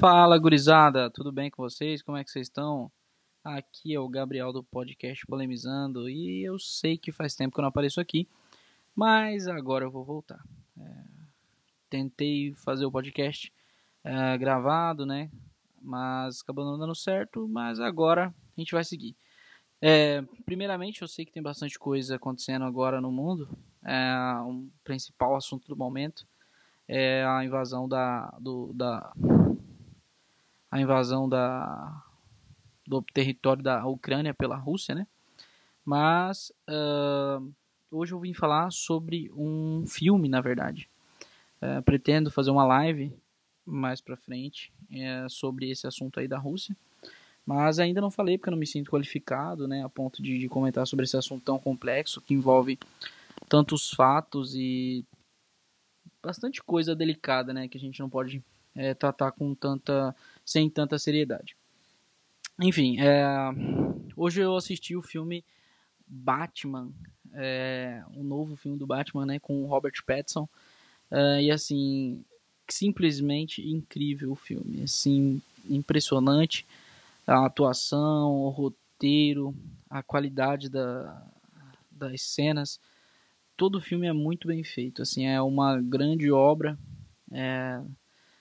Fala, gurizada, tudo bem com vocês? Como é que vocês estão? Aqui é o Gabriel do podcast Polemizando e eu sei que faz tempo que eu não apareço aqui, mas agora eu vou voltar. É, tentei fazer o podcast é, gravado, né? Mas acabou não dando certo, mas agora a gente vai seguir. É, primeiramente, eu sei que tem bastante coisa acontecendo agora no mundo. É, um principal assunto do momento é a invasão da, do, da a invasão da, do território da Ucrânia pela Rússia, né? Mas uh, hoje eu vim falar sobre um filme, na verdade. Uh, pretendo fazer uma live mais para frente uh, sobre esse assunto aí da Rússia, mas ainda não falei porque eu não me sinto qualificado, né, a ponto de, de comentar sobre esse assunto tão complexo que envolve tantos fatos e bastante coisa delicada, né, que a gente não pode é, tratar com tanta sem tanta seriedade. Enfim, é, hoje eu assisti o filme Batman, é, um novo filme do Batman, né, com o Robert Pattinson, é, e assim, simplesmente incrível o filme, assim, impressionante a atuação, o roteiro, a qualidade da, das cenas, todo o filme é muito bem feito, assim, é uma grande obra é,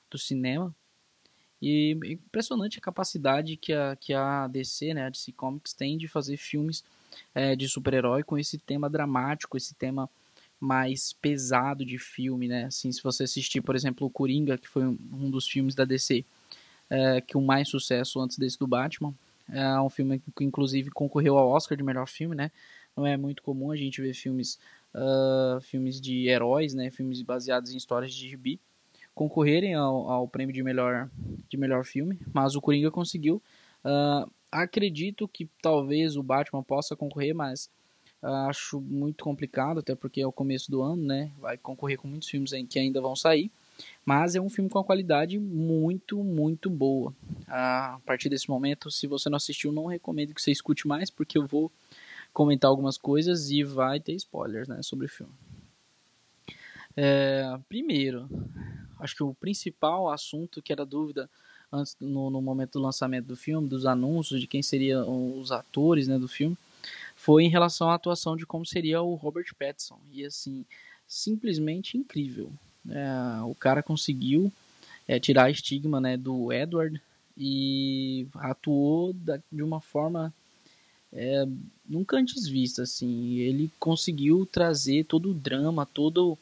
do cinema, e impressionante a capacidade que a, que a DC, né, a DC Comics, tem de fazer filmes é, de super-herói com esse tema dramático, esse tema mais pesado de filme, né? Assim, se você assistir, por exemplo, o Coringa, que foi um dos filmes da DC é, que o mais sucesso antes desse do Batman, é um filme que inclusive concorreu ao Oscar de melhor filme, né? Não é muito comum a gente ver filmes, uh, filmes de heróis, né? Filmes baseados em histórias de gibi concorrerem ao, ao prêmio de melhor, de melhor filme, mas o Coringa conseguiu. Uh, acredito que talvez o Batman possa concorrer, mas uh, acho muito complicado, até porque é o começo do ano, né? Vai concorrer com muitos filmes que ainda vão sair. Mas é um filme com uma qualidade muito, muito boa. Uh, a partir desse momento, se você não assistiu, não recomendo que você escute mais, porque eu vou comentar algumas coisas e vai ter spoilers né, sobre o filme. É, primeiro, acho que o principal assunto que era dúvida antes no, no, momento do lançamento do filme, dos anúncios de quem seriam os atores né, do filme, foi em relação à atuação de como seria o Robert Pattinson. E assim, simplesmente incrível. É, o cara conseguiu é, tirar estigma né, do Edward e atuou da, de uma forma é, nunca antes vista. Assim. Ele conseguiu trazer todo o drama, todo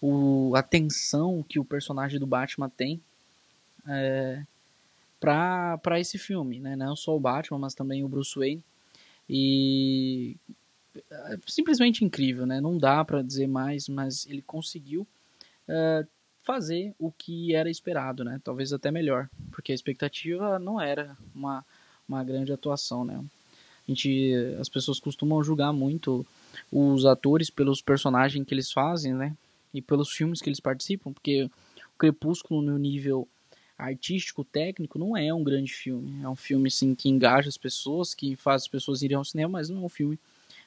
o, a tensão que o personagem do Batman tem é, para esse filme, né? Não só o Batman, mas também o Bruce Wayne. E é simplesmente incrível, né? Não dá para dizer mais, mas ele conseguiu é, fazer o que era esperado, né? Talvez até melhor, porque a expectativa não era uma, uma grande atuação, né? A gente, as pessoas costumam julgar muito os atores pelos personagens que eles fazem, né? E pelos filmes que eles participam, porque o Crepúsculo no nível artístico, técnico, não é um grande filme. É um filme sim que engaja as pessoas, que faz as pessoas irem ao cinema, mas não é um filme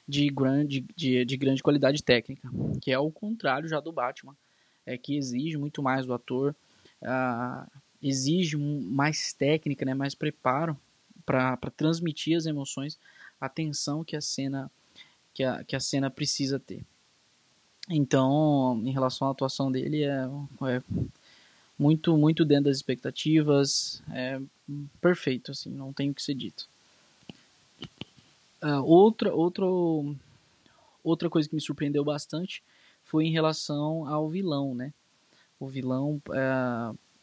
de grande, de, de grande qualidade técnica, que é o contrário já do Batman, é que exige muito mais do ator, uh, exige mais técnica, né, mais preparo para transmitir as emoções, a tensão que a cena que a, que a cena precisa ter. Então, em relação à atuação dele, é, é muito, muito dentro das expectativas, é perfeito, assim, não tem o que ser dito. Uh, outra, outra, outra coisa que me surpreendeu bastante foi em relação ao vilão, né? O vilão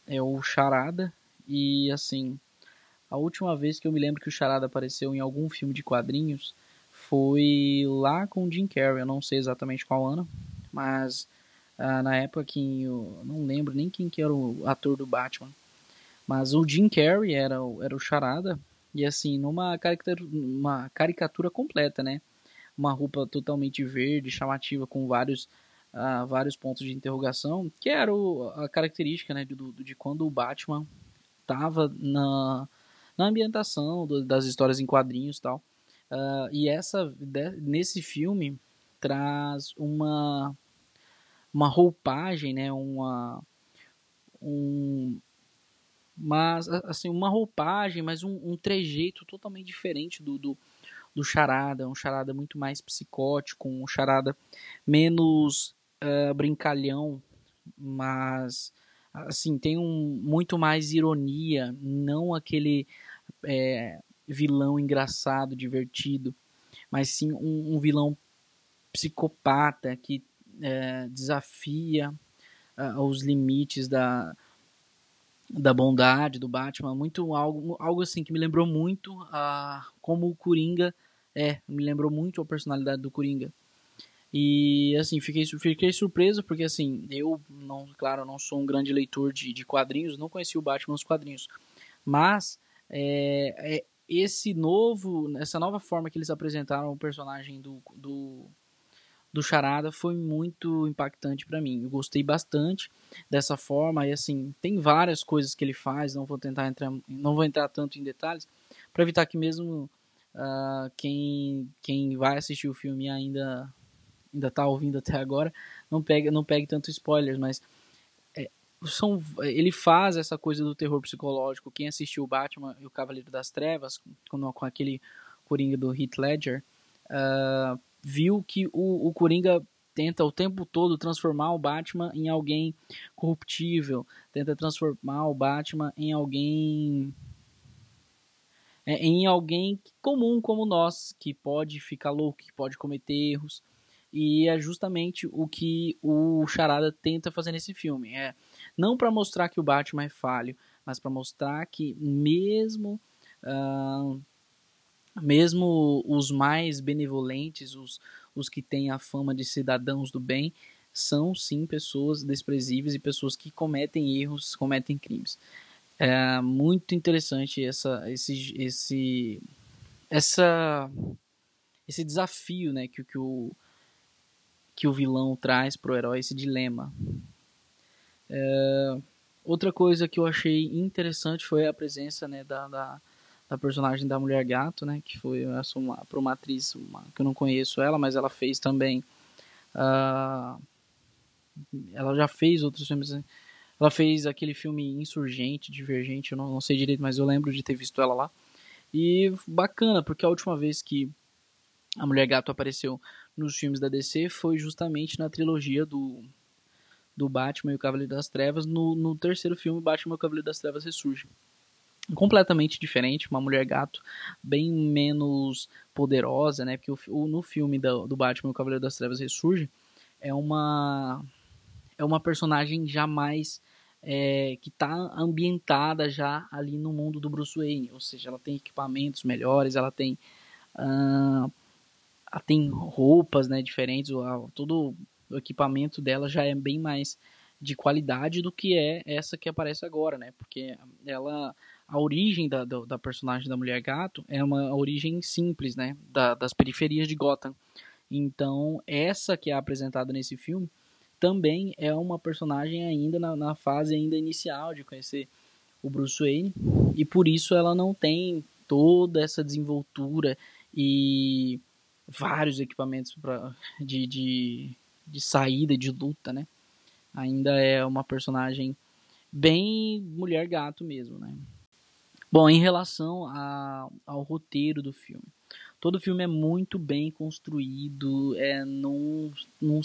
é, é o Charada, e assim, a última vez que eu me lembro que o Charada apareceu em algum filme de quadrinhos foi lá com o Jim Carrey, eu não sei exatamente qual ano, mas ah, na época que eu não lembro nem quem que era o ator do Batman, mas o Jim Carrey era, era o Charada, e assim, numa caricatura, uma caricatura completa, né? Uma roupa totalmente verde, chamativa, com vários, uh, vários pontos de interrogação, que era o, a característica né, de, de quando o Batman estava na, na ambientação do, das histórias em quadrinhos tal. Uh, e essa, de, nesse filme traz uma uma roupagem, né, uma, um, mas assim uma roupagem, mas um, um trejeito totalmente diferente do, do, do charada, um charada muito mais psicótico, um charada menos uh, brincalhão, mas assim tem um muito mais ironia, não aquele é, vilão engraçado, divertido, mas sim um, um vilão psicopata que é, desafia uh, os limites da, da bondade do Batman, muito algo, algo assim que me lembrou muito a como o Coringa é, me lembrou muito a personalidade do Coringa. E assim, fiquei, fiquei surpreso porque assim, eu não, claro, não sou um grande leitor de, de quadrinhos, não conheci o Batman nos quadrinhos. Mas é, é, esse novo, essa nova forma que eles apresentaram o personagem do, do, do Charada foi muito impactante para mim. Eu gostei bastante dessa forma e assim, tem várias coisas que ele faz, não vou tentar entrar, não vou entrar tanto em detalhes, para evitar que mesmo Uh, quem, quem vai assistir o filme ainda ainda tá ouvindo até agora, não pega não pegue tanto spoilers, mas é, são, ele faz essa coisa do terror psicológico. Quem assistiu o Batman e o Cavaleiro das Trevas, com, com aquele Coringa do Heath Ledger, uh, viu que o, o Coringa tenta o tempo todo transformar o Batman em alguém corruptível, tenta transformar o Batman em alguém é, em alguém comum como nós, que pode ficar louco, que pode cometer erros. E é justamente o que o Charada tenta fazer nesse filme. É não para mostrar que o Batman é falho, mas para mostrar que mesmo uh, mesmo os mais benevolentes, os, os que têm a fama de cidadãos do bem, são sim pessoas desprezíveis e pessoas que cometem erros, cometem crimes. É muito interessante essa, esse, esse, essa, esse desafio né, que, que, o, que o vilão traz para o herói, esse dilema. É, outra coisa que eu achei interessante foi a presença né, da, da, da personagem da Mulher Gato, né, que foi essa uma, para uma atriz uma, que eu não conheço ela, mas ela fez também. Uh, ela já fez outros filmes né, ela fez aquele filme Insurgente, Divergente, eu não, não sei direito, mas eu lembro de ter visto ela lá. E bacana, porque a última vez que a Mulher Gato apareceu nos filmes da DC foi justamente na trilogia do, do Batman e o Cavaleiro das Trevas. No, no terceiro filme, Batman e o Cavaleiro das Trevas ressurge. Completamente diferente, uma mulher gato bem menos poderosa, né? Porque o, no filme do, do Batman o Cavaleiro das Trevas ressurge é uma é uma personagem jamais é, que está ambientada já ali no mundo do Bruce Wayne, ou seja, ela tem equipamentos melhores, ela tem uh, ela tem roupas, né, diferentes, todo o equipamento dela já é bem mais de qualidade do que é essa que aparece agora, né? Porque ela a origem da, da, personagem da Mulher Gato é uma origem simples, né? Da, das periferias de Gotham. Então, essa que é apresentada nesse filme também é uma personagem ainda na, na fase ainda inicial de conhecer o Bruce Wayne e por isso ela não tem toda essa desenvoltura e vários equipamentos pra, de, de, de saída de luta, né? Ainda é uma personagem bem mulher gato mesmo, né? Bom, em relação a, ao roteiro do filme, todo filme é muito bem construído, é num, num,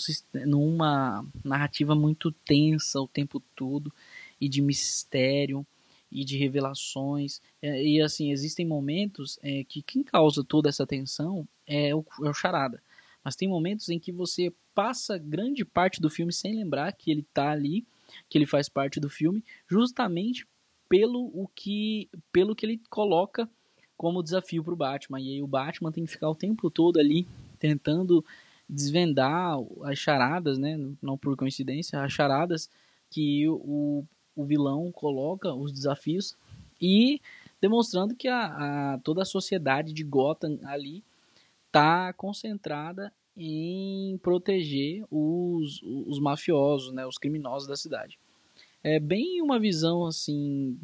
numa narrativa muito tensa o tempo todo e de mistério e de revelações. É, e assim, existem momentos é, que quem causa toda essa tensão é o, é o Charada. Mas tem momentos em que você passa grande parte do filme sem lembrar que ele está ali, que ele faz parte do filme, justamente pelo o que pelo que ele coloca como desafio para o Batman. E aí o Batman tem que ficar o tempo todo ali tentando desvendar as charadas, né? Não por coincidência, as charadas que o, o vilão coloca, os desafios, e demonstrando que a, a toda a sociedade de Gotham ali está concentrada em proteger os, os mafiosos, né, os criminosos da cidade. É bem uma visão assim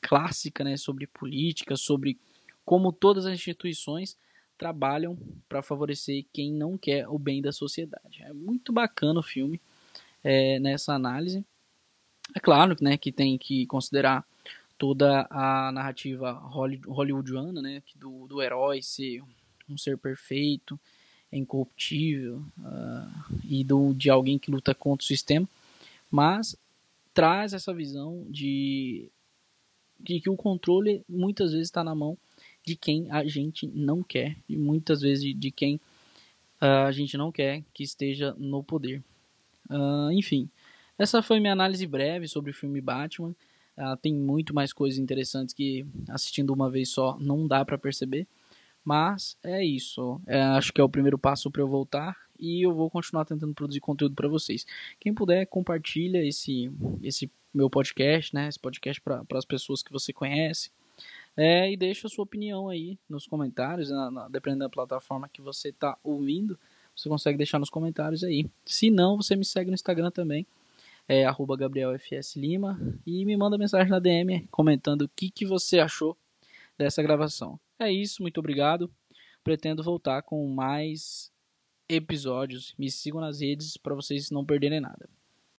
clássica, né, sobre política, sobre como todas as instituições trabalham para favorecer quem não quer o bem da sociedade. É muito bacana o filme é, nessa análise. É claro né, que tem que considerar toda a narrativa hollywoodiana, né, do, do herói ser um ser perfeito, incorruptível uh, e do, de alguém que luta contra o sistema, mas traz essa visão de, de que o controle muitas vezes está na mão de quem a gente não quer e muitas vezes de, de quem uh, a gente não quer que esteja no poder. Uh, enfim, essa foi minha análise breve sobre o filme Batman. Uh, tem muito mais coisas interessantes que assistindo uma vez só não dá para perceber. Mas é isso. É, acho que é o primeiro passo para eu voltar e eu vou continuar tentando produzir conteúdo para vocês. Quem puder, compartilha esse, esse meu podcast, né? Esse podcast para as pessoas que você conhece. É, e deixa a sua opinião aí nos comentários, na, na, dependendo da plataforma que você está ouvindo. Você consegue deixar nos comentários aí. Se não, você me segue no Instagram também, é GabrielFSLima, e me manda mensagem na DM comentando o que, que você achou dessa gravação. É isso, muito obrigado. Pretendo voltar com mais episódios. Me sigam nas redes para vocês não perderem nada.